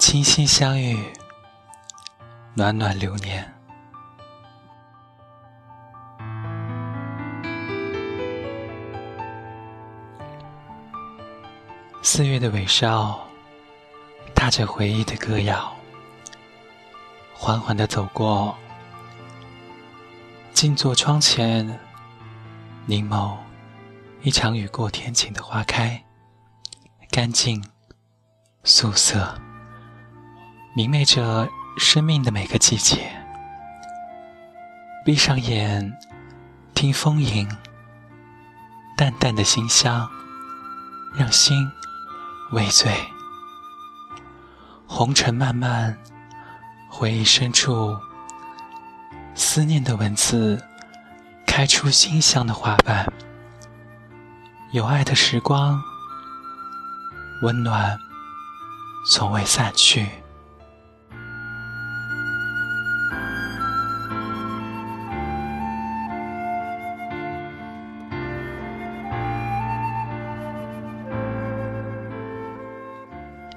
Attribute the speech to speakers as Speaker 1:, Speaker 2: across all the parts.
Speaker 1: 倾心相遇，暖暖流年。四月的尾梢，踏着回忆的歌谣，缓缓的走过。静坐窗前，凝眸，一场雨过天晴的花开，干净，素色，明媚着生命的每个季节。闭上眼，听风吟，淡淡的馨香，让心。微醉，红尘漫漫，回忆深处，思念的文字开出馨香的花瓣。有爱的时光，温暖从未散去。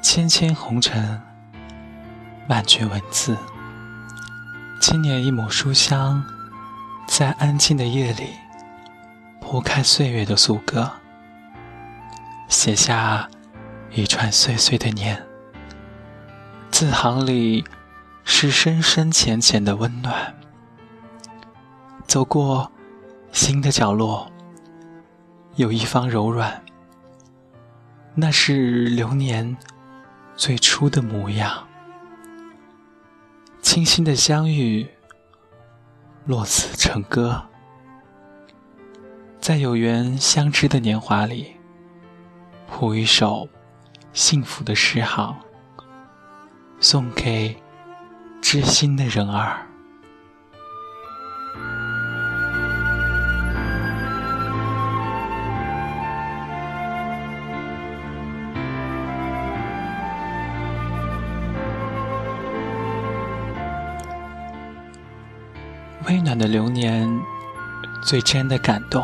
Speaker 1: 千千红尘，万卷文字。今年一抹书香，在安静的夜里铺开岁月的素歌，写下一串岁岁的念。字行里是深深浅浅的温暖。走过新的角落，有一方柔软，那是流年。最初的模样，清新的相遇，落子成歌，在有缘相知的年华里，谱一首幸福的诗行，送给知心的人儿。最暖的流年，最真的感动。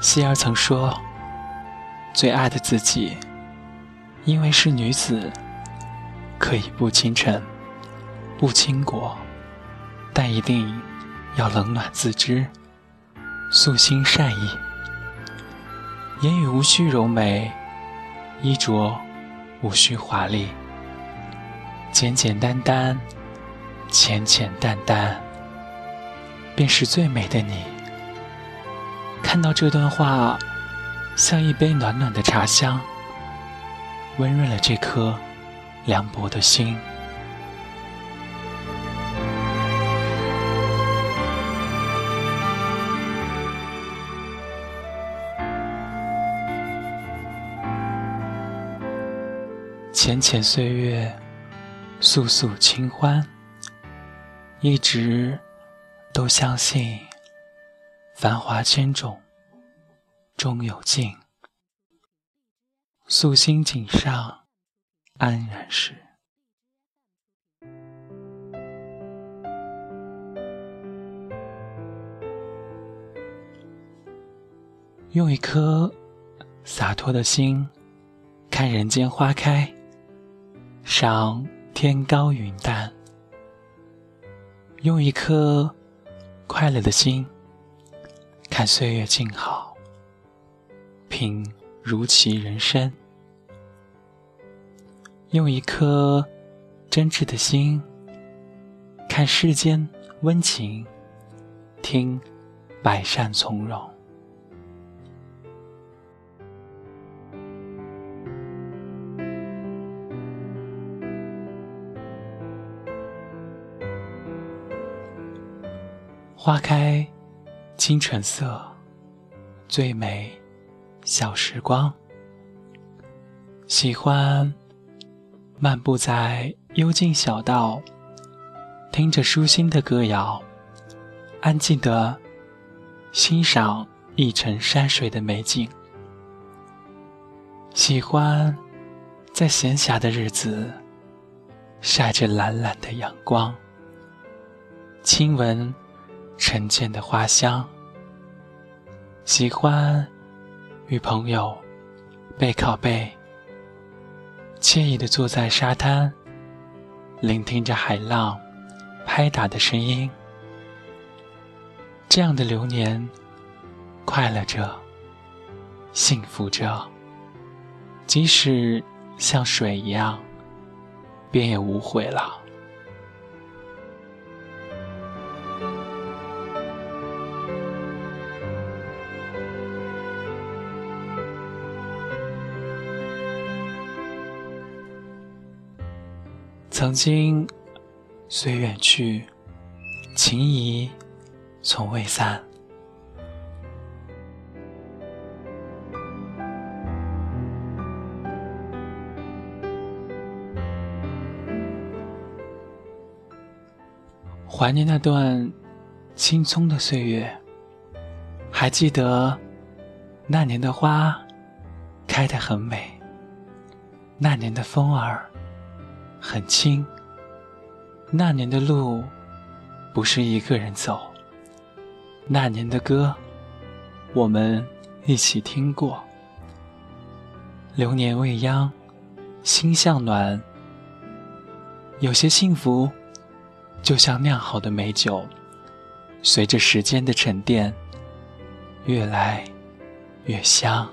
Speaker 1: 希儿曾说：“最爱的自己，因为是女子，可以不倾城，不倾国，但一定要冷暖自知，素心善意。言语无需柔美，衣着无需华丽，简简单单，浅浅淡淡。”便是最美的你。看到这段话，像一杯暖暖的茶香，温润了这颗凉薄的心。浅浅岁月，素素清欢，一直。都相信，繁华千种，终有尽。素心锦上，安然时。用一颗洒脱的心，看人间花开，赏天高云淡。用一颗。快乐的心，看岁月静好，品如其人生。用一颗真挚的心，看世间温情，听百善从容。花开，清晨色，最美小时光。喜欢漫步在幽静小道，听着舒心的歌谣，安静的欣赏一程山水的美景。喜欢在闲暇的日子，晒着懒懒的阳光，亲吻。沉涧的花香，喜欢与朋友背靠背，惬意的坐在沙滩，聆听着海浪拍打的声音。这样的流年，快乐着，幸福着。即使像水一样，便也无悔了。曾经，虽远去，情谊从未散。怀念那段青葱的岁月，还记得那年的花开得很美，那年的风儿。很轻。那年的路，不是一个人走。那年的歌，我们一起听过。流年未央，心向暖。有些幸福，就像酿好的美酒，随着时间的沉淀，越来越香。